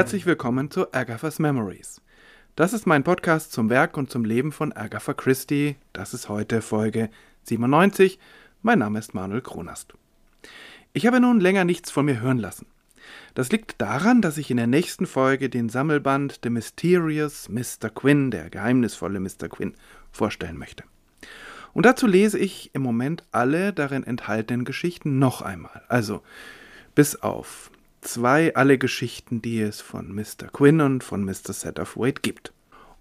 herzlich willkommen zu Agatha's Memories. Das ist mein Podcast zum Werk und zum Leben von Agatha Christie. Das ist heute Folge 97. Mein Name ist Manuel Kronast. Ich habe nun länger nichts von mir hören lassen. Das liegt daran, dass ich in der nächsten Folge den Sammelband The Mysterious Mr. Quinn, der geheimnisvolle Mr. Quinn, vorstellen möchte. Und dazu lese ich im Moment alle darin enthaltenen Geschichten noch einmal. Also bis auf zwei alle Geschichten, die es von Mr. Quinn und von Mr. Satterthwaite gibt.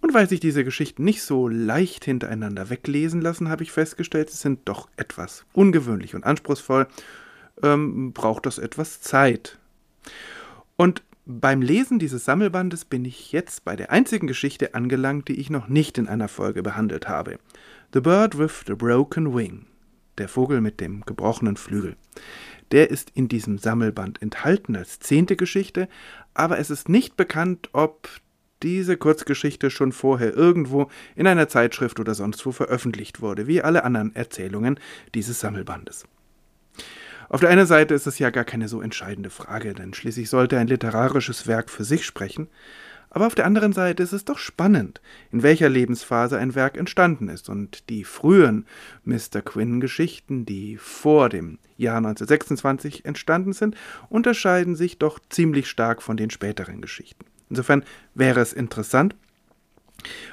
Und weil sich diese Geschichten nicht so leicht hintereinander weglesen lassen, habe ich festgestellt, sie sind doch etwas ungewöhnlich und anspruchsvoll, ähm, braucht das etwas Zeit. Und beim Lesen dieses Sammelbandes bin ich jetzt bei der einzigen Geschichte angelangt, die ich noch nicht in einer Folge behandelt habe. The Bird with the Broken Wing. Der Vogel mit dem gebrochenen Flügel. Der ist in diesem Sammelband enthalten als zehnte Geschichte, aber es ist nicht bekannt, ob diese Kurzgeschichte schon vorher irgendwo in einer Zeitschrift oder sonst wo veröffentlicht wurde, wie alle anderen Erzählungen dieses Sammelbandes. Auf der einen Seite ist es ja gar keine so entscheidende Frage, denn schließlich sollte ein literarisches Werk für sich sprechen, aber auf der anderen Seite ist es doch spannend, in welcher Lebensphase ein Werk entstanden ist. Und die frühen Mr. Quinn-Geschichten, die vor dem Jahr 1926 entstanden sind, unterscheiden sich doch ziemlich stark von den späteren Geschichten. Insofern wäre es interessant.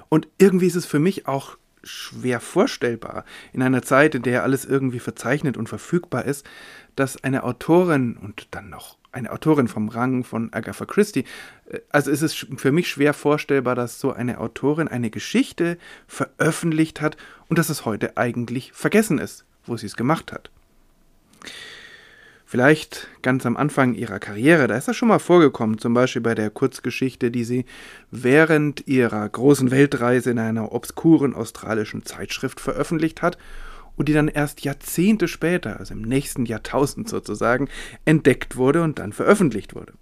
Und irgendwie ist es für mich auch schwer vorstellbar, in einer Zeit, in der alles irgendwie verzeichnet und verfügbar ist, dass eine Autorin und dann noch eine Autorin vom Rang von Agatha Christie. Äh, also ist es für mich schwer vorstellbar, dass so eine Autorin eine Geschichte veröffentlicht hat und dass es heute eigentlich vergessen ist, wo sie es gemacht hat. Vielleicht ganz am Anfang ihrer Karriere, da ist das schon mal vorgekommen, zum Beispiel bei der Kurzgeschichte, die sie während ihrer großen Weltreise in einer obskuren australischen Zeitschrift veröffentlicht hat und die dann erst Jahrzehnte später, also im nächsten Jahrtausend sozusagen, entdeckt wurde und dann veröffentlicht wurde.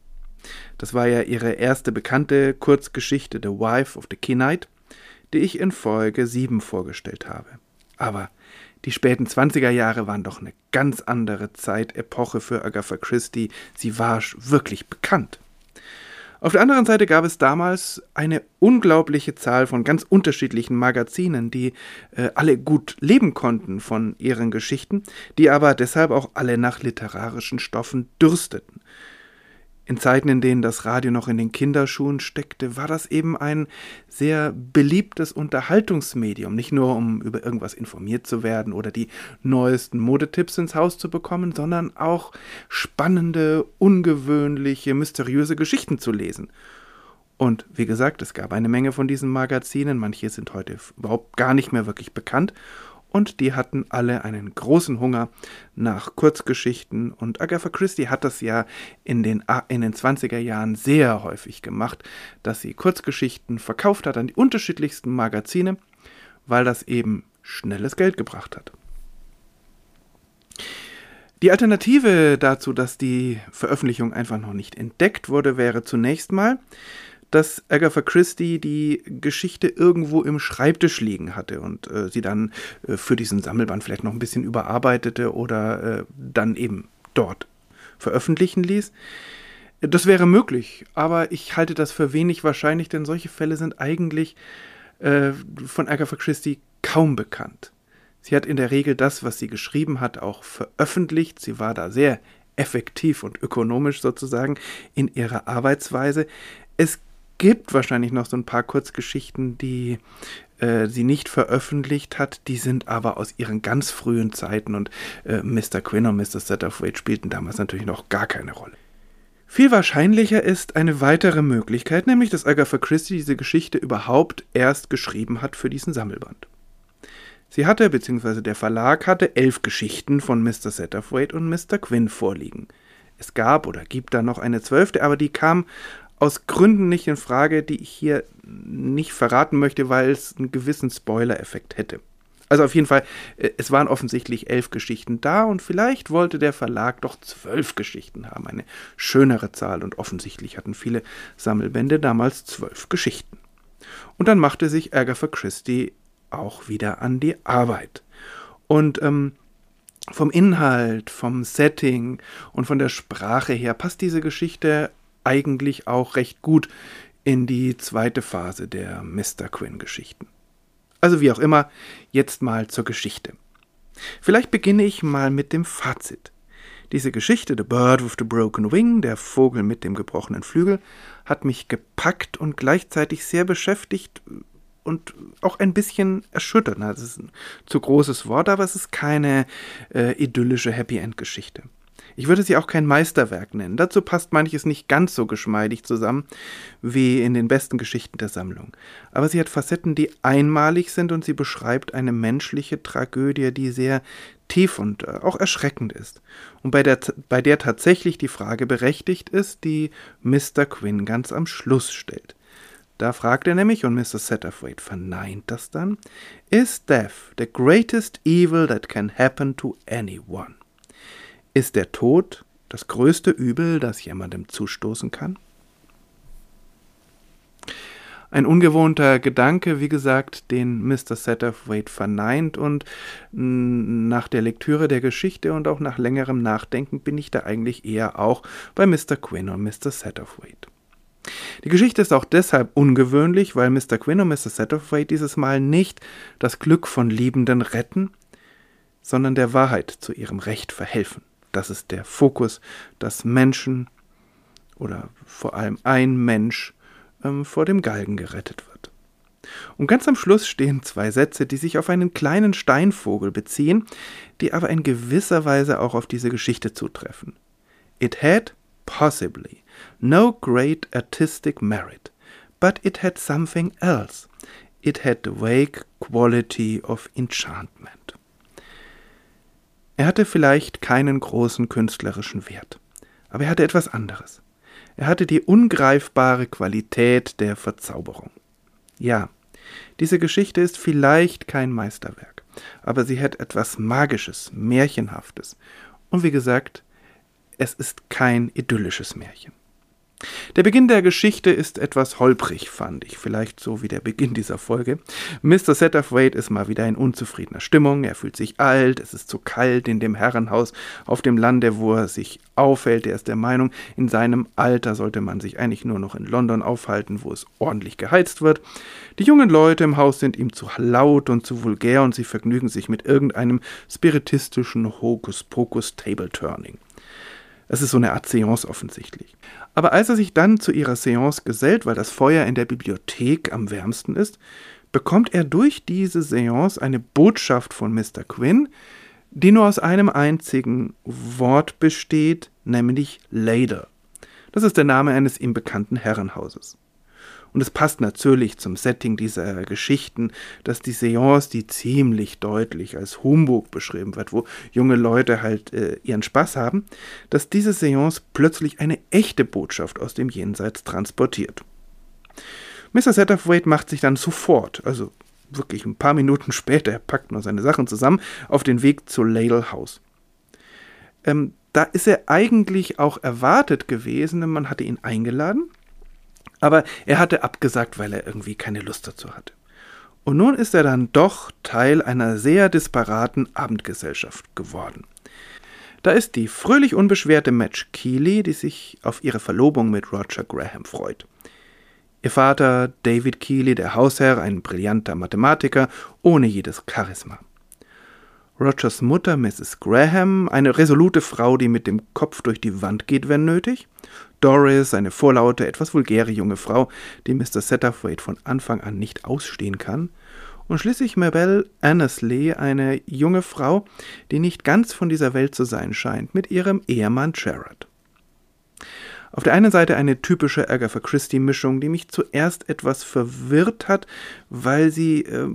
Das war ja ihre erste bekannte Kurzgeschichte The Wife of the Kenite, die ich in Folge 7 vorgestellt habe. Aber die späten 20er Jahre waren doch eine ganz andere Zeitepoche für Agatha Christie. Sie war wirklich bekannt. Auf der anderen Seite gab es damals eine unglaubliche Zahl von ganz unterschiedlichen Magazinen, die äh, alle gut leben konnten von ihren Geschichten, die aber deshalb auch alle nach literarischen Stoffen dürsteten. In Zeiten, in denen das Radio noch in den Kinderschuhen steckte, war das eben ein sehr beliebtes Unterhaltungsmedium, nicht nur um über irgendwas informiert zu werden oder die neuesten Modetipps ins Haus zu bekommen, sondern auch spannende, ungewöhnliche, mysteriöse Geschichten zu lesen. Und wie gesagt, es gab eine Menge von diesen Magazinen, manche sind heute überhaupt gar nicht mehr wirklich bekannt und die hatten alle einen großen Hunger nach Kurzgeschichten und Agatha Christie hat das ja in den, in den 20er Jahren sehr häufig gemacht, dass sie Kurzgeschichten verkauft hat an die unterschiedlichsten Magazine, weil das eben schnelles Geld gebracht hat. Die Alternative dazu, dass die Veröffentlichung einfach noch nicht entdeckt wurde, wäre zunächst mal, dass Agatha Christie die Geschichte irgendwo im Schreibtisch liegen hatte und äh, sie dann äh, für diesen Sammelband vielleicht noch ein bisschen überarbeitete oder äh, dann eben dort veröffentlichen ließ. Das wäre möglich, aber ich halte das für wenig wahrscheinlich, denn solche Fälle sind eigentlich äh, von Agatha Christie kaum bekannt. Sie hat in der Regel das, was sie geschrieben hat, auch veröffentlicht. Sie war da sehr effektiv und ökonomisch sozusagen in ihrer Arbeitsweise. Es gibt wahrscheinlich noch so ein paar Kurzgeschichten, die äh, sie nicht veröffentlicht hat. Die sind aber aus ihren ganz frühen Zeiten und äh, Mr. Quinn und Mr. Satterthwaite spielten damals natürlich noch gar keine Rolle. Viel wahrscheinlicher ist eine weitere Möglichkeit, nämlich dass Agatha Christie diese Geschichte überhaupt erst geschrieben hat für diesen Sammelband. Sie hatte, beziehungsweise der Verlag hatte elf Geschichten von Mr. Satterthwaite und Mr. Quinn vorliegen. Es gab oder gibt da noch eine zwölfte, aber die kam aus Gründen nicht in Frage, die ich hier nicht verraten möchte, weil es einen gewissen Spoiler-Effekt hätte. Also auf jeden Fall, äh, es waren offensichtlich elf Geschichten da und vielleicht wollte der Verlag doch zwölf Geschichten haben, eine schönere Zahl und offensichtlich hatten viele Sammelbände damals zwölf Geschichten. Und dann machte sich Agatha Christie auch wieder an die Arbeit. Und ähm, vom Inhalt, vom Setting und von der Sprache her passt diese Geschichte eigentlich auch recht gut in die zweite Phase der Mr. Quinn-Geschichten. Also wie auch immer, jetzt mal zur Geschichte. Vielleicht beginne ich mal mit dem Fazit. Diese Geschichte, The Bird with the Broken Wing, der Vogel mit dem gebrochenen Flügel, hat mich gepackt und gleichzeitig sehr beschäftigt und auch ein bisschen erschüttert. Das ist ein zu großes Wort, aber es ist keine äh, idyllische Happy End Geschichte. Ich würde sie auch kein Meisterwerk nennen. Dazu passt manches nicht ganz so geschmeidig zusammen wie in den besten Geschichten der Sammlung. Aber sie hat Facetten, die einmalig sind und sie beschreibt eine menschliche Tragödie, die sehr tief und äh, auch erschreckend ist. Und bei der, bei der tatsächlich die Frage berechtigt ist, die Mr. Quinn ganz am Schluss stellt. Da fragt er nämlich, und Mr. Satterthwaite verneint das dann, Is death the greatest evil that can happen to anyone? Ist der Tod das größte Übel, das jemandem zustoßen kann? Ein ungewohnter Gedanke, wie gesagt, den Mr. Satterthwaite verneint und nach der Lektüre der Geschichte und auch nach längerem Nachdenken bin ich da eigentlich eher auch bei Mr. Quinn und Mr. Satterthwaite. Die Geschichte ist auch deshalb ungewöhnlich, weil Mr. Quinn und Mr. Satterthwaite dieses Mal nicht das Glück von Liebenden retten, sondern der Wahrheit zu ihrem Recht verhelfen. Das ist der Fokus, dass Menschen oder vor allem ein Mensch ähm, vor dem Galgen gerettet wird. Und ganz am Schluss stehen zwei Sätze, die sich auf einen kleinen Steinvogel beziehen, die aber in gewisser Weise auch auf diese Geschichte zutreffen. It had, possibly, no great artistic merit, but it had something else. It had the vague quality of enchantment. Er hatte vielleicht keinen großen künstlerischen Wert, aber er hatte etwas anderes. Er hatte die ungreifbare Qualität der Verzauberung. Ja, diese Geschichte ist vielleicht kein Meisterwerk, aber sie hat etwas Magisches, Märchenhaftes. Und wie gesagt, es ist kein idyllisches Märchen. Der Beginn der Geschichte ist etwas holprig, fand ich, vielleicht so wie der Beginn dieser Folge. Mr. Satterthwaite ist mal wieder in unzufriedener Stimmung, er fühlt sich alt, es ist zu kalt in dem Herrenhaus auf dem Lande, wo er sich aufhält. Er ist der Meinung, in seinem Alter sollte man sich eigentlich nur noch in London aufhalten, wo es ordentlich geheizt wird. Die jungen Leute im Haus sind ihm zu laut und zu vulgär und sie vergnügen sich mit irgendeinem spiritistischen Hokuspokus-Table-Turning. Es ist so eine Art Seance offensichtlich. Aber als er sich dann zu ihrer Seance gesellt, weil das Feuer in der Bibliothek am wärmsten ist, bekommt er durch diese Seance eine Botschaft von Mr. Quinn, die nur aus einem einzigen Wort besteht, nämlich Ladle. Das ist der Name eines ihm bekannten Herrenhauses. Und es passt natürlich zum Setting dieser Geschichten, dass die Seance, die ziemlich deutlich als Humbug beschrieben wird, wo junge Leute halt äh, ihren Spaß haben, dass diese Seance plötzlich eine echte Botschaft aus dem Jenseits transportiert. Mr. Satterthwaite macht sich dann sofort, also wirklich ein paar Minuten später, er packt nur seine Sachen zusammen, auf den Weg zu Ladle House. Ähm, da ist er eigentlich auch erwartet gewesen, denn man hatte ihn eingeladen aber er hatte abgesagt, weil er irgendwie keine Lust dazu hatte. Und nun ist er dann doch Teil einer sehr disparaten Abendgesellschaft geworden. Da ist die fröhlich unbeschwerte Madge Keeley, die sich auf ihre Verlobung mit Roger Graham freut. Ihr Vater, David Keeley, der Hausherr, ein brillanter Mathematiker, ohne jedes Charisma. Rogers Mutter, Mrs. Graham, eine resolute Frau, die mit dem Kopf durch die Wand geht, wenn nötig. Doris, eine vorlaute, etwas vulgäre junge Frau, die Mr. Satterthwaite von Anfang an nicht ausstehen kann. Und schließlich Mabel Annesley, eine junge Frau, die nicht ganz von dieser Welt zu sein scheint, mit ihrem Ehemann Jared. Auf der einen Seite eine typische Agatha Christie-Mischung, die mich zuerst etwas verwirrt hat, weil sie äh,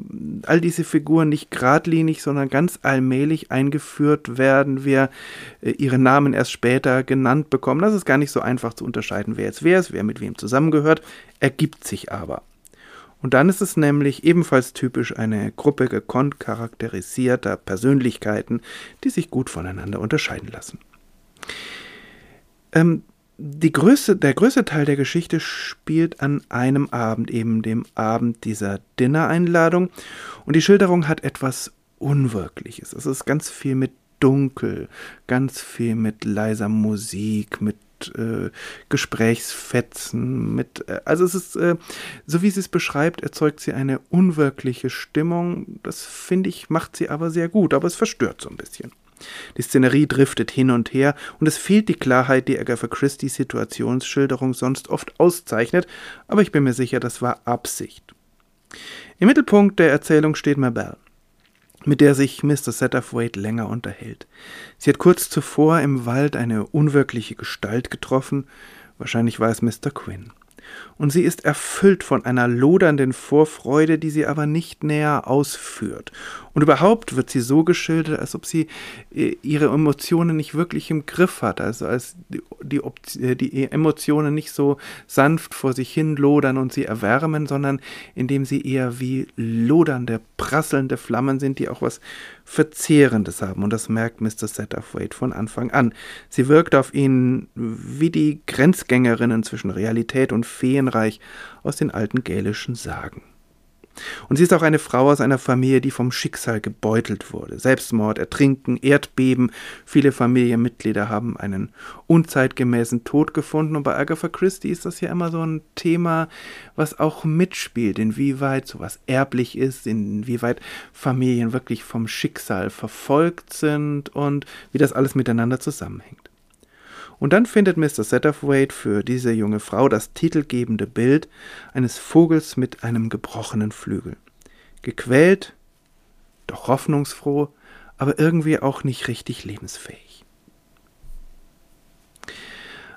all diese Figuren nicht geradlinig, sondern ganz allmählich eingeführt werden, wir äh, ihre Namen erst später genannt bekommen. Das ist gar nicht so einfach zu unterscheiden, wer jetzt wer ist, wer mit wem zusammengehört, ergibt sich aber. Und dann ist es nämlich ebenfalls typisch eine Gruppe gekonnt charakterisierter Persönlichkeiten, die sich gut voneinander unterscheiden lassen. Ähm, die größte, der größte Teil der Geschichte spielt an einem Abend, eben dem Abend dieser Dinner-Einladung. Und die Schilderung hat etwas Unwirkliches. Es ist ganz viel mit Dunkel, ganz viel mit leiser Musik, mit äh, Gesprächsfetzen, mit, äh, also es ist, äh, so wie sie es beschreibt, erzeugt sie eine unwirkliche Stimmung. Das finde ich, macht sie aber sehr gut, aber es verstört so ein bisschen. Die Szenerie driftet hin und her und es fehlt die Klarheit, die Agatha Christie's Situationsschilderung sonst oft auszeichnet, aber ich bin mir sicher, das war Absicht. Im Mittelpunkt der Erzählung steht Mabel, mit der sich Mr. Satterthwaite länger unterhält. Sie hat kurz zuvor im Wald eine unwirkliche Gestalt getroffen, wahrscheinlich war es Mr. Quinn und sie ist erfüllt von einer lodernden Vorfreude, die sie aber nicht näher ausführt. Und überhaupt wird sie so geschildert, als ob sie äh, ihre Emotionen nicht wirklich im Griff hat, also als die, äh, die Emotionen nicht so sanft vor sich hin lodern und sie erwärmen, sondern indem sie eher wie lodernde, prasselnde Flammen sind, die auch was Verzehrendes haben. Und das merkt Mr. Satterthwaite von Anfang an. Sie wirkt auf ihn wie die Grenzgängerinnen zwischen Realität und Feenreich aus den alten gälischen Sagen. Und sie ist auch eine Frau aus einer Familie, die vom Schicksal gebeutelt wurde. Selbstmord, Ertrinken, Erdbeben. Viele Familienmitglieder haben einen unzeitgemäßen Tod gefunden. Und bei Agatha Christie ist das ja immer so ein Thema, was auch mitspielt, inwieweit sowas erblich ist, inwieweit Familien wirklich vom Schicksal verfolgt sind und wie das alles miteinander zusammenhängt. Und dann findet Mr. Satterthwaite für diese junge Frau das titelgebende Bild eines Vogels mit einem gebrochenen Flügel. Gequält, doch hoffnungsfroh, aber irgendwie auch nicht richtig lebensfähig.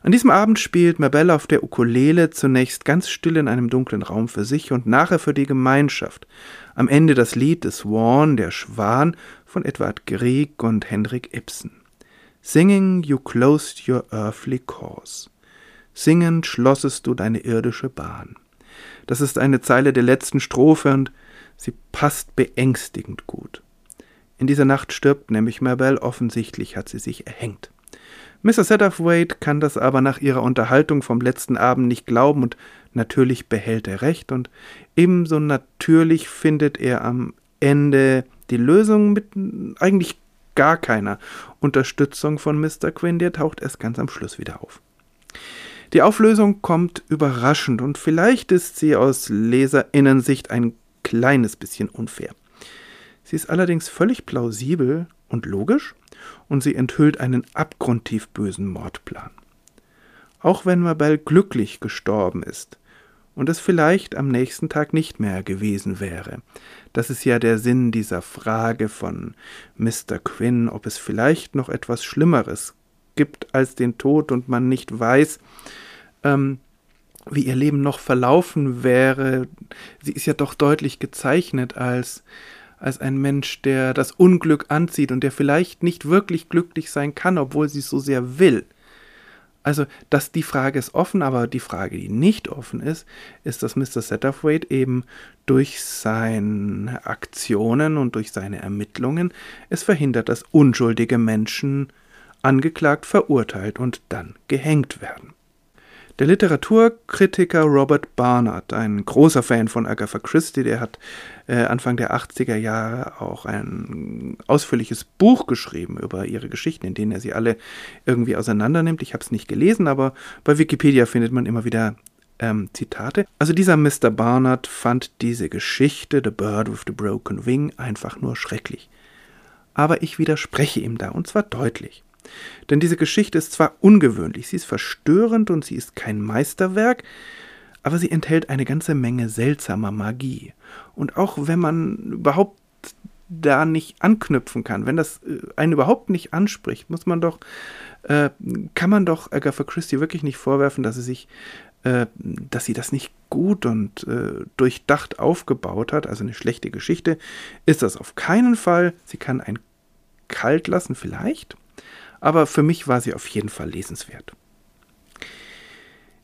An diesem Abend spielt Mabel auf der Ukulele zunächst ganz still in einem dunklen Raum für sich und nachher für die Gemeinschaft. Am Ende das Lied des Swan, der Schwan, von Edward Grieg und Henrik Ibsen. Singing you closed your earthly course. Singend schlossest du deine irdische Bahn. Das ist eine Zeile der letzten Strophe und sie passt beängstigend gut. In dieser Nacht stirbt nämlich Mabel, offensichtlich hat sie sich erhängt. Mr. Satterthwaite kann das aber nach ihrer Unterhaltung vom letzten Abend nicht glauben und natürlich behält er recht und ebenso natürlich findet er am Ende die Lösung mit eigentlich gar keiner Unterstützung von Mr. Quinn, der taucht erst ganz am Schluss wieder auf. Die Auflösung kommt überraschend und vielleicht ist sie aus Leserinnensicht ein kleines bisschen unfair. Sie ist allerdings völlig plausibel und logisch und sie enthüllt einen abgrundtief bösen Mordplan. Auch wenn Mabel glücklich gestorben ist, und es vielleicht am nächsten Tag nicht mehr gewesen wäre. Das ist ja der Sinn dieser Frage von Mr. Quinn, ob es vielleicht noch etwas Schlimmeres gibt als den Tod und man nicht weiß, ähm, wie ihr Leben noch verlaufen wäre. Sie ist ja doch deutlich gezeichnet als als ein Mensch, der das Unglück anzieht und der vielleicht nicht wirklich glücklich sein kann, obwohl sie es so sehr will. Also, dass die Frage ist offen, aber die Frage, die nicht offen ist, ist, dass Mr. Satterthwaite eben durch seine Aktionen und durch seine Ermittlungen es verhindert, dass unschuldige Menschen angeklagt, verurteilt und dann gehängt werden. Der Literaturkritiker Robert Barnard, ein großer Fan von Agatha Christie, der hat äh, Anfang der 80er Jahre auch ein ausführliches Buch geschrieben über ihre Geschichten, in denen er sie alle irgendwie auseinandernimmt. Ich habe es nicht gelesen, aber bei Wikipedia findet man immer wieder ähm, Zitate. Also dieser Mr. Barnard fand diese Geschichte, The Bird with the Broken Wing, einfach nur schrecklich. Aber ich widerspreche ihm da, und zwar deutlich. Denn diese Geschichte ist zwar ungewöhnlich, sie ist verstörend und sie ist kein Meisterwerk, aber sie enthält eine ganze Menge seltsamer Magie. Und auch wenn man überhaupt da nicht anknüpfen kann, wenn das äh, einen überhaupt nicht anspricht, muss man doch, äh, kann man doch Agatha Christie wirklich nicht vorwerfen, dass sie sich, äh, dass sie das nicht gut und äh, durchdacht aufgebaut hat, also eine schlechte Geschichte, ist das auf keinen Fall. Sie kann ein kalt lassen, vielleicht, aber für mich war sie auf jeden Fall lesenswert.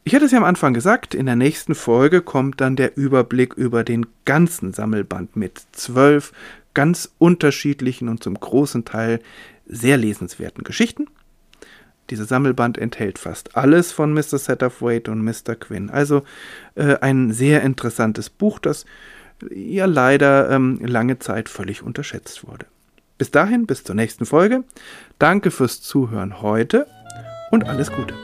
Ich hatte es ja am Anfang gesagt, in der nächsten Folge kommt dann der Überblick über den ganzen Sammelband mit zwölf ganz unterschiedlichen und zum großen Teil sehr lesenswerten Geschichten. Dieser Sammelband enthält fast alles von Mr. Satterthwaite und Mr. Quinn. Also äh, ein sehr interessantes Buch, das ja leider ähm, lange Zeit völlig unterschätzt wurde. Bis dahin, bis zur nächsten Folge. Danke fürs Zuhören heute und alles Gute.